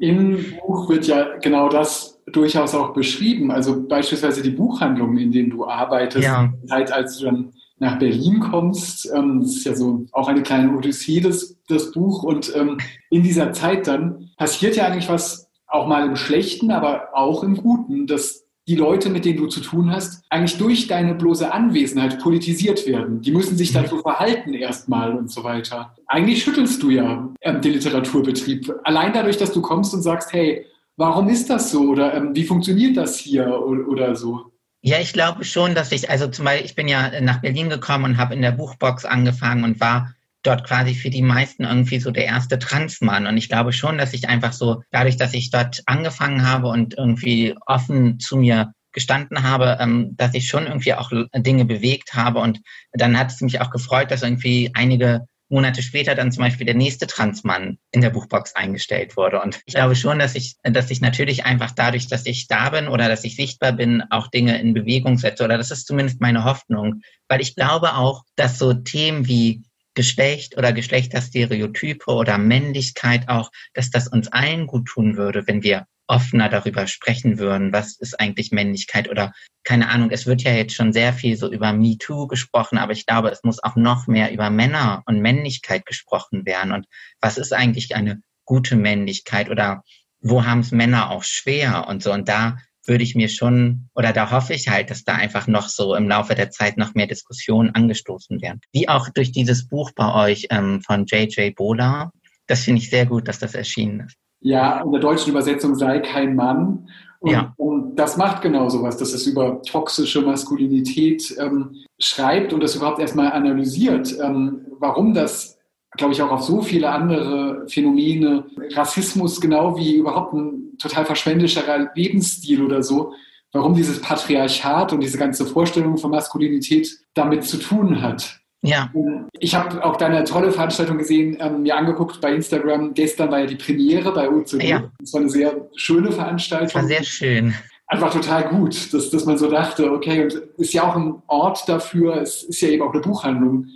Im Buch wird ja genau das durchaus auch beschrieben. Also beispielsweise die Buchhandlungen, in denen du arbeitest, ja. Zeit, als du dann nach Berlin kommst. Ähm, das ist ja so auch eine kleine Odyssee, das, das Buch. Und ähm, in dieser Zeit dann passiert ja eigentlich was, auch mal im Schlechten, aber auch im Guten, dass die Leute, mit denen du zu tun hast, eigentlich durch deine bloße Anwesenheit politisiert werden. Die müssen sich so verhalten erstmal und so weiter. Eigentlich schüttelst du ja ähm, den Literaturbetrieb. Allein dadurch, dass du kommst und sagst, hey, warum ist das so? Oder ähm, wie funktioniert das hier oder, oder so? Ja, ich glaube schon, dass ich, also zum Beispiel, ich bin ja nach Berlin gekommen und habe in der Buchbox angefangen und war dort quasi für die meisten irgendwie so der erste Transmann. Und ich glaube schon, dass ich einfach so, dadurch, dass ich dort angefangen habe und irgendwie offen zu mir gestanden habe, ähm, dass ich schon irgendwie auch Dinge bewegt habe. Und dann hat es mich auch gefreut, dass irgendwie einige Monate später dann zum Beispiel der nächste Transmann in der Buchbox eingestellt wurde. Und ich glaube schon, dass ich, dass ich natürlich einfach dadurch, dass ich da bin oder dass ich sichtbar bin, auch Dinge in Bewegung setze. Oder das ist zumindest meine Hoffnung. Weil ich glaube auch, dass so Themen wie Geschlecht oder Geschlechterstereotype oder Männlichkeit auch, dass das uns allen gut tun würde, wenn wir offener darüber sprechen würden, was ist eigentlich Männlichkeit oder keine Ahnung, es wird ja jetzt schon sehr viel so über MeToo gesprochen, aber ich glaube, es muss auch noch mehr über Männer und Männlichkeit gesprochen werden. Und was ist eigentlich eine gute Männlichkeit oder wo haben es Männer auch schwer und so? Und da würde ich mir schon oder da hoffe ich halt, dass da einfach noch so im Laufe der Zeit noch mehr Diskussionen angestoßen werden. Wie auch durch dieses Buch bei euch ähm, von JJ Bola. Das finde ich sehr gut, dass das erschienen ist. Ja, in der deutschen Übersetzung sei kein Mann. Und, ja. und das macht genau sowas, dass es über toxische Maskulinität ähm, schreibt und das überhaupt erstmal analysiert, ähm, warum das, glaube ich, auch auf so viele andere Phänomene, Rassismus genau wie überhaupt ein total verschwendischerer Lebensstil oder so, warum dieses Patriarchat und diese ganze Vorstellung von Maskulinität damit zu tun hat. Ja. Ich habe auch deine tolle Veranstaltung gesehen, ähm, mir angeguckt bei Instagram. Gestern war ja die Premiere bei UCD. Ja. Das war eine sehr schöne Veranstaltung. War sehr schön. Einfach total gut, dass, dass man so dachte, okay, und ist ja auch ein Ort dafür, es ist ja eben auch eine Buchhandlung,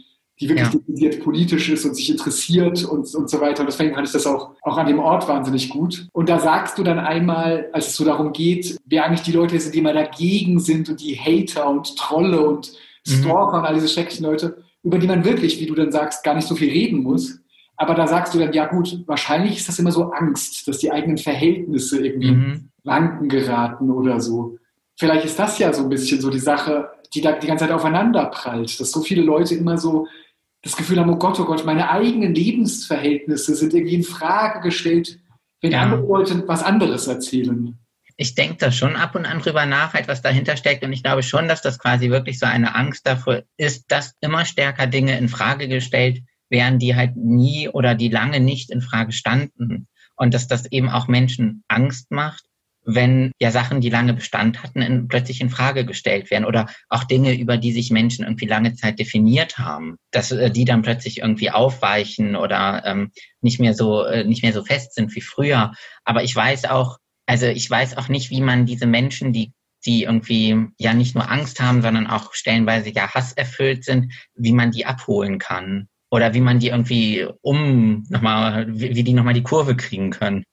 die wirklich ja. politisch ist und sich interessiert und, und so weiter. Und deswegen fand ich das auch, auch an dem Ort wahnsinnig gut. Und da sagst du dann einmal, als es so darum geht, wer eigentlich die Leute sind, die immer dagegen sind und die Hater und Trolle und mhm. Stalker mhm. und all diese schrecklichen Leute über die man wirklich, wie du dann sagst, gar nicht so viel reden muss. Aber da sagst du dann, ja gut, wahrscheinlich ist das immer so Angst, dass die eigenen Verhältnisse irgendwie mhm. wanken geraten oder so. Vielleicht ist das ja so ein bisschen so die Sache, die da die ganze Zeit aufeinander prallt, dass so viele Leute immer so das Gefühl haben, oh Gott, oh Gott, meine eigenen Lebensverhältnisse sind irgendwie in Frage gestellt, wenn ja. andere Leute was anderes erzählen ich denke da schon ab und an drüber nach, halt, was dahinter steckt. Und ich glaube schon, dass das quasi wirklich so eine Angst davor ist, dass immer stärker Dinge in Frage gestellt werden, die halt nie oder die lange nicht in Frage standen. Und dass das eben auch Menschen Angst macht, wenn ja Sachen, die lange Bestand hatten, in, plötzlich in Frage gestellt werden oder auch Dinge, über die sich Menschen irgendwie lange Zeit definiert haben, dass äh, die dann plötzlich irgendwie aufweichen oder ähm, nicht mehr so äh, nicht mehr so fest sind wie früher. Aber ich weiß auch, also ich weiß auch nicht, wie man diese Menschen, die die irgendwie ja nicht nur Angst haben, sondern auch stellenweise ja hasserfüllt sind, wie man die abholen kann oder wie man die irgendwie um nochmal, wie, wie die nochmal die Kurve kriegen können.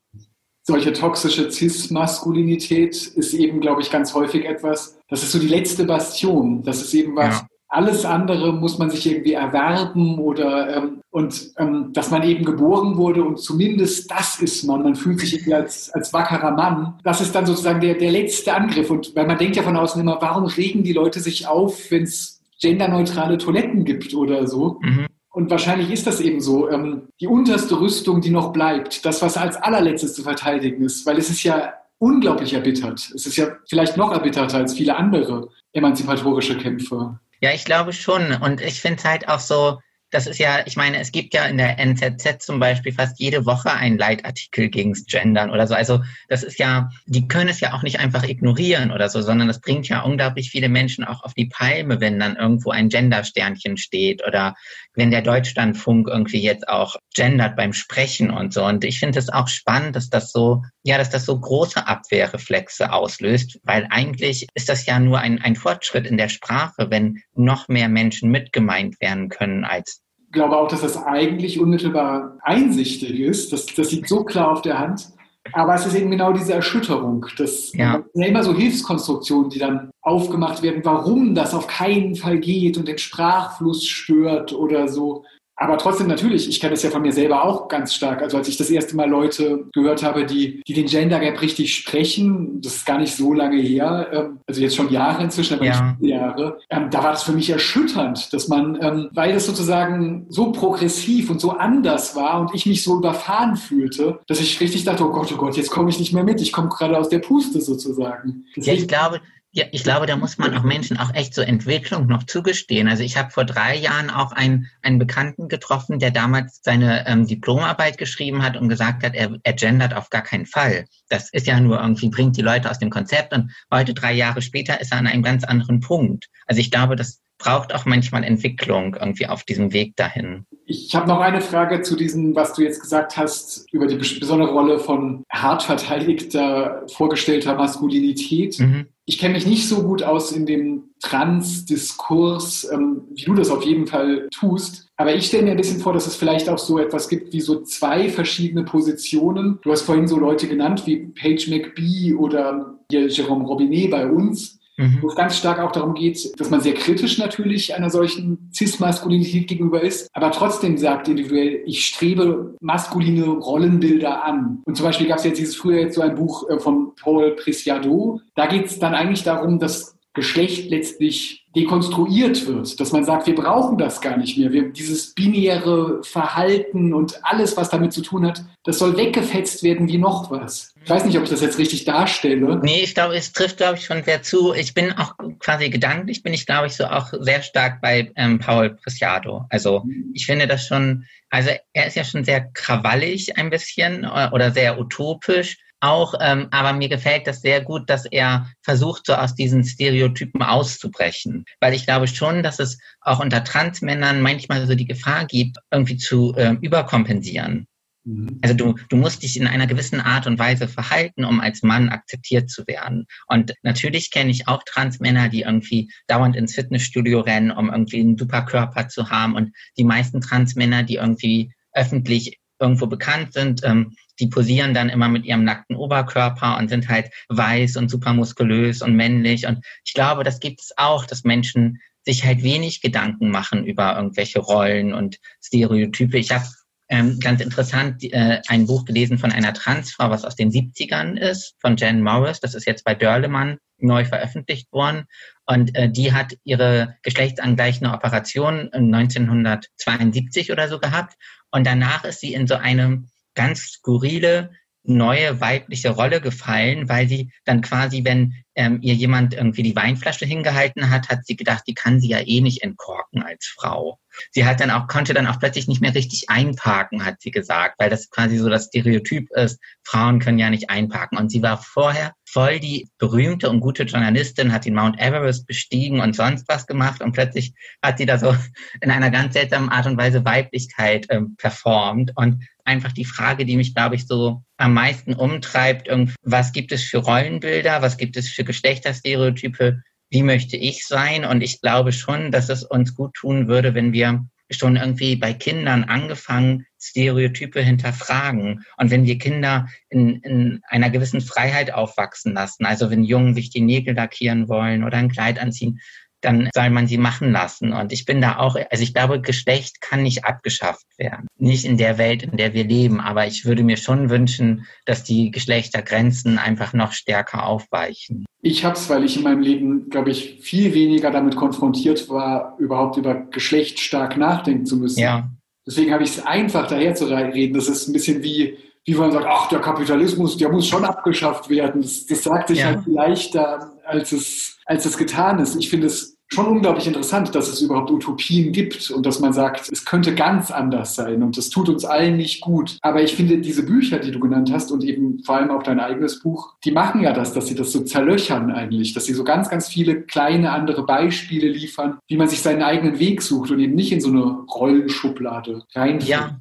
Solche toxische Cis-Maskulinität ist eben, glaube ich, ganz häufig etwas, das ist so die letzte Bastion. Das ist eben was, ja. Alles andere muss man sich irgendwie erwerben oder ähm, und ähm, dass man eben geboren wurde und zumindest das ist man. Man fühlt sich irgendwie als, als wackerer Mann. Das ist dann sozusagen der, der letzte Angriff. Und weil man denkt ja von außen immer, warum regen die Leute sich auf, wenn es genderneutrale Toiletten gibt oder so? Mhm. Und wahrscheinlich ist das eben so. Ähm, die unterste Rüstung, die noch bleibt, das, was als allerletztes zu verteidigen ist, weil es ist ja unglaublich erbittert. Es ist ja vielleicht noch erbitterter als viele andere emanzipatorische Kämpfe. Ja, ich glaube schon. Und ich finde es halt auch so, das ist ja, ich meine, es gibt ja in der NZZ zum Beispiel fast jede Woche einen Leitartikel gegens Gendern oder so. Also das ist ja, die können es ja auch nicht einfach ignorieren oder so, sondern das bringt ja unglaublich viele Menschen auch auf die Palme, wenn dann irgendwo ein Gender-Sternchen steht oder wenn der Deutschlandfunk irgendwie jetzt auch gendert beim Sprechen und so. Und ich finde es auch spannend, dass das so, ja, dass das so große Abwehrreflexe auslöst, weil eigentlich ist das ja nur ein, ein Fortschritt in der Sprache, wenn noch mehr Menschen mitgemeint werden können als glaube auch, dass das eigentlich unmittelbar einsichtig ist. Das, das liegt so klar auf der Hand. Aber es ist eben genau diese Erschütterung. Das ja. sind ja immer so Hilfskonstruktionen, die dann aufgemacht werden, warum das auf keinen Fall geht und den Sprachfluss stört oder so. Aber trotzdem natürlich, ich kenne das ja von mir selber auch ganz stark. Also als ich das erste Mal Leute gehört habe, die, die den Gender Gap richtig sprechen, das ist gar nicht so lange her, ähm, also jetzt schon Jahre inzwischen, aber ja. nicht Jahre, ähm, da war das für mich erschütternd, dass man, ähm, weil das sozusagen so progressiv und so anders war und ich mich so überfahren fühlte, dass ich richtig dachte, oh Gott, oh Gott, jetzt komme ich nicht mehr mit, ich komme gerade aus der Puste sozusagen. ja, ich glaube, ja, ich glaube, da muss man auch Menschen auch echt so Entwicklung noch zugestehen. Also ich habe vor drei Jahren auch einen, einen Bekannten getroffen, der damals seine ähm, Diplomarbeit geschrieben hat und gesagt hat, er, er gendert auf gar keinen Fall. Das ist ja nur irgendwie, bringt die Leute aus dem Konzept und heute, drei Jahre später, ist er an einem ganz anderen Punkt. Also ich glaube, das braucht auch manchmal Entwicklung irgendwie auf diesem Weg dahin. Ich habe noch eine Frage zu diesem, was du jetzt gesagt hast, über die besondere Rolle von hart verteidigter, vorgestellter Maskulinität. Mhm. Ich kenne mich nicht so gut aus in dem Trans-Diskurs, ähm, wie du das auf jeden Fall tust. Aber ich stelle mir ein bisschen vor, dass es vielleicht auch so etwas gibt wie so zwei verschiedene Positionen. Du hast vorhin so Leute genannt wie Paige McBee oder Jérôme Robinet bei uns mhm. wo es ganz stark auch darum geht, dass man sehr kritisch natürlich einer solchen Cis-Maskulinität gegenüber ist, aber trotzdem sagt individuell, ich strebe maskuline Rollenbilder an. Und zum Beispiel gab es jetzt dieses früher jetzt so ein Buch äh, von Paul Preciado. Da geht es dann eigentlich darum, dass Geschlecht letztlich dekonstruiert wird, dass man sagt, wir brauchen das gar nicht mehr. Wir, dieses binäre Verhalten und alles, was damit zu tun hat, das soll weggefetzt werden wie noch was. Ich weiß nicht, ob ich das jetzt richtig darstelle. Nee, ich glaube, es trifft, glaube ich, schon sehr zu. Ich bin auch quasi gedanklich, bin ich, glaube ich, so auch sehr stark bei ähm, Paul Preciado. Also ich finde das schon, also er ist ja schon sehr krawallig ein bisschen äh, oder sehr utopisch auch, ähm, aber mir gefällt das sehr gut, dass er versucht, so aus diesen Stereotypen auszubrechen. Weil ich glaube schon, dass es auch unter Transmännern manchmal so die Gefahr gibt, irgendwie zu äh, überkompensieren. Mhm. Also du, du musst dich in einer gewissen Art und Weise verhalten, um als Mann akzeptiert zu werden. Und natürlich kenne ich auch Transmänner, die irgendwie dauernd ins Fitnessstudio rennen, um irgendwie einen super Körper zu haben. Und die meisten Transmänner, die irgendwie öffentlich irgendwo bekannt sind, ähm, die posieren dann immer mit ihrem nackten Oberkörper und sind halt weiß und super muskulös und männlich. Und ich glaube, das gibt es auch, dass Menschen sich halt wenig Gedanken machen über irgendwelche Rollen und Stereotype. Ich habe ähm, ganz interessant äh, ein Buch gelesen von einer Transfrau, was aus den 70ern ist, von Jen Morris. Das ist jetzt bei Dörlemann neu veröffentlicht worden. Und äh, die hat ihre geschlechtsangleichende Operation 1972 oder so gehabt. Und danach ist sie in so eine ganz skurrile neue weibliche Rolle gefallen, weil sie dann quasi, wenn ähm, ihr jemand irgendwie die Weinflasche hingehalten hat, hat sie gedacht, die kann sie ja eh nicht entkorken als Frau. Sie hat dann auch, konnte dann auch plötzlich nicht mehr richtig einparken, hat sie gesagt, weil das quasi so das Stereotyp ist, Frauen können ja nicht einparken. Und sie war vorher voll die berühmte und gute Journalistin, hat den Mount Everest bestiegen und sonst was gemacht und plötzlich hat sie da so in einer ganz seltsamen Art und Weise Weiblichkeit ähm, performt und einfach die Frage, die mich, glaube ich, so am meisten umtreibt, was gibt es für Rollenbilder, was gibt es für Geschlechterstereotype, wie möchte ich sein? Und ich glaube schon, dass es uns gut tun würde, wenn wir schon irgendwie bei Kindern angefangen, Stereotype hinterfragen. Und wenn wir Kinder in, in einer gewissen Freiheit aufwachsen lassen, also wenn Jungen sich die Nägel lackieren wollen oder ein Kleid anziehen, dann soll man sie machen lassen. Und ich bin da auch, also ich glaube, Geschlecht kann nicht abgeschafft werden. Nicht in der Welt, in der wir leben. Aber ich würde mir schon wünschen, dass die Geschlechtergrenzen einfach noch stärker aufweichen. Ich habe es, weil ich in meinem Leben, glaube ich, viel weniger damit konfrontiert war, überhaupt über Geschlecht stark nachdenken zu müssen. Ja. Deswegen habe ich es einfach daher zu reden. Das ist ein bisschen wie, wie man sagt, ach, der Kapitalismus, der muss schon abgeschafft werden. Das, das sagt sich ja. halt leichter, als es, als es getan ist. Ich finde es schon unglaublich interessant, dass es überhaupt Utopien gibt und dass man sagt, es könnte ganz anders sein und das tut uns allen nicht gut. Aber ich finde, diese Bücher, die du genannt hast und eben vor allem auch dein eigenes Buch, die machen ja das, dass sie das so zerlöchern eigentlich, dass sie so ganz, ganz viele kleine andere Beispiele liefern, wie man sich seinen eigenen Weg sucht und eben nicht in so eine Rollenschublade reinfällt. Ja.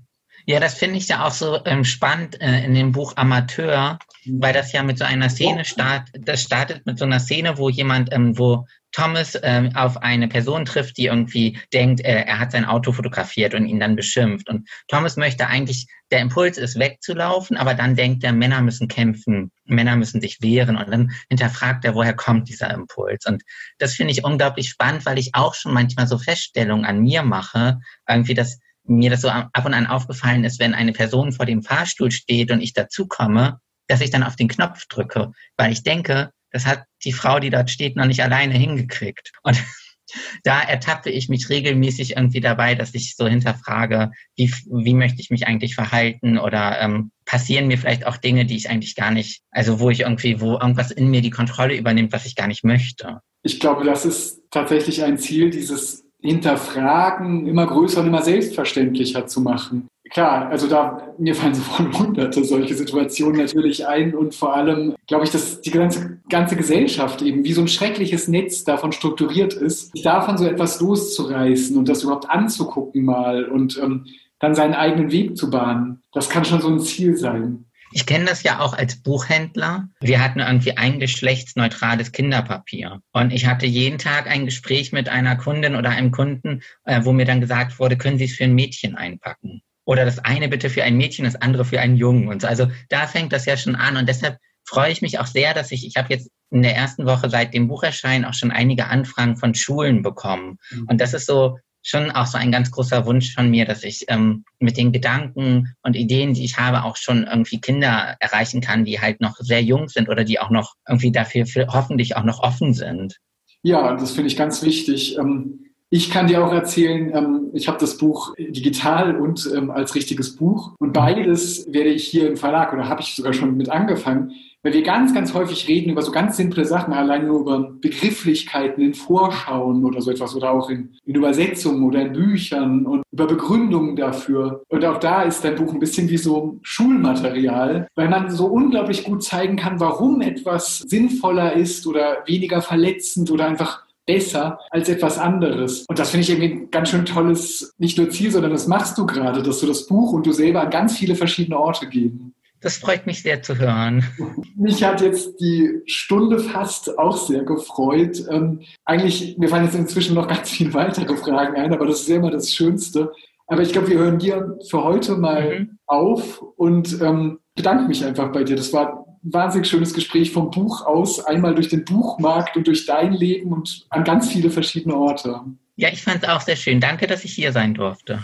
Ja, das finde ich ja auch so ähm, spannend äh, in dem Buch Amateur. weil das ja mit so einer Szene startet, das startet mit so einer Szene, wo jemand, ähm, wo Thomas ähm, auf eine Person trifft, die irgendwie denkt, äh, er hat sein Auto fotografiert und ihn dann beschimpft. Und Thomas möchte eigentlich, der Impuls ist wegzulaufen, aber dann denkt er, Männer müssen kämpfen, Männer müssen sich wehren und dann hinterfragt er, woher kommt dieser Impuls. Und das finde ich unglaublich spannend, weil ich auch schon manchmal so Feststellungen an mir mache, irgendwie, dass mir das so ab und an aufgefallen ist, wenn eine Person vor dem Fahrstuhl steht und ich dazukomme, dass ich dann auf den Knopf drücke, weil ich denke, das hat die Frau, die dort steht, noch nicht alleine hingekriegt. Und <laughs> da ertappe ich mich regelmäßig irgendwie dabei, dass ich so hinterfrage, wie, wie möchte ich mich eigentlich verhalten oder ähm, passieren mir vielleicht auch Dinge, die ich eigentlich gar nicht, also wo ich irgendwie, wo irgendwas in mir die Kontrolle übernimmt, was ich gar nicht möchte. Ich glaube, das ist tatsächlich ein Ziel, dieses Hinterfragen immer größer und immer selbstverständlicher zu machen. Klar, also da, mir fallen sofort <laughs> hunderte solche Situationen natürlich ein und vor allem glaube ich, dass die ganze, ganze Gesellschaft eben wie so ein schreckliches Netz davon strukturiert ist, sich davon so etwas loszureißen und das überhaupt anzugucken mal und ähm, dann seinen eigenen Weg zu bahnen. Das kann schon so ein Ziel sein. Ich kenne das ja auch als Buchhändler. Wir hatten irgendwie ein geschlechtsneutrales Kinderpapier. Und ich hatte jeden Tag ein Gespräch mit einer Kundin oder einem Kunden, äh, wo mir dann gesagt wurde, können Sie es für ein Mädchen einpacken? Oder das eine bitte für ein Mädchen, das andere für einen Jungen. Und so. Also da fängt das ja schon an. Und deshalb freue ich mich auch sehr, dass ich, ich habe jetzt in der ersten Woche seit dem Bucherschein auch schon einige Anfragen von Schulen bekommen. Mhm. Und das ist so schon auch so ein ganz großer Wunsch von mir, dass ich ähm, mit den Gedanken und Ideen, die ich habe, auch schon irgendwie Kinder erreichen kann, die halt noch sehr jung sind oder die auch noch irgendwie dafür hoffentlich auch noch offen sind. Ja, das finde ich ganz wichtig. Ähm, ich kann dir auch erzählen, ähm, ich habe das Buch digital und ähm, als richtiges Buch und beides werde ich hier im Verlag oder habe ich sogar schon mit angefangen weil wir ganz, ganz häufig reden über so ganz simple Sachen, allein nur über Begrifflichkeiten in Vorschauen oder so etwas oder auch in, in Übersetzungen oder in Büchern und über Begründungen dafür. Und auch da ist dein Buch ein bisschen wie so Schulmaterial, weil man so unglaublich gut zeigen kann, warum etwas sinnvoller ist oder weniger verletzend oder einfach besser als etwas anderes. Und das finde ich irgendwie ein ganz schön tolles, nicht nur Ziel, sondern das machst du gerade, dass du das Buch und du selber an ganz viele verschiedene Orte gehen. Das freut mich sehr zu hören. Mich hat jetzt die Stunde fast auch sehr gefreut. Ähm, eigentlich, mir fallen jetzt inzwischen noch ganz viele weitere Fragen ein, aber das ist ja immer das Schönste. Aber ich glaube, wir hören hier für heute mal mhm. auf und ähm, bedanke mich einfach bei dir. Das war wahnsinnig schönes Gespräch vom Buch aus, einmal durch den Buchmarkt und durch dein Leben und an ganz viele verschiedene Orte. Ja, ich fand es auch sehr schön. Danke, dass ich hier sein durfte.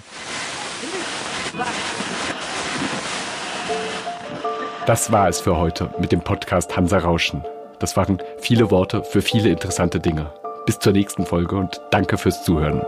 Das war es für heute mit dem Podcast Hansa Rauschen. Das waren viele Worte für viele interessante Dinge. Bis zur nächsten Folge und danke fürs Zuhören.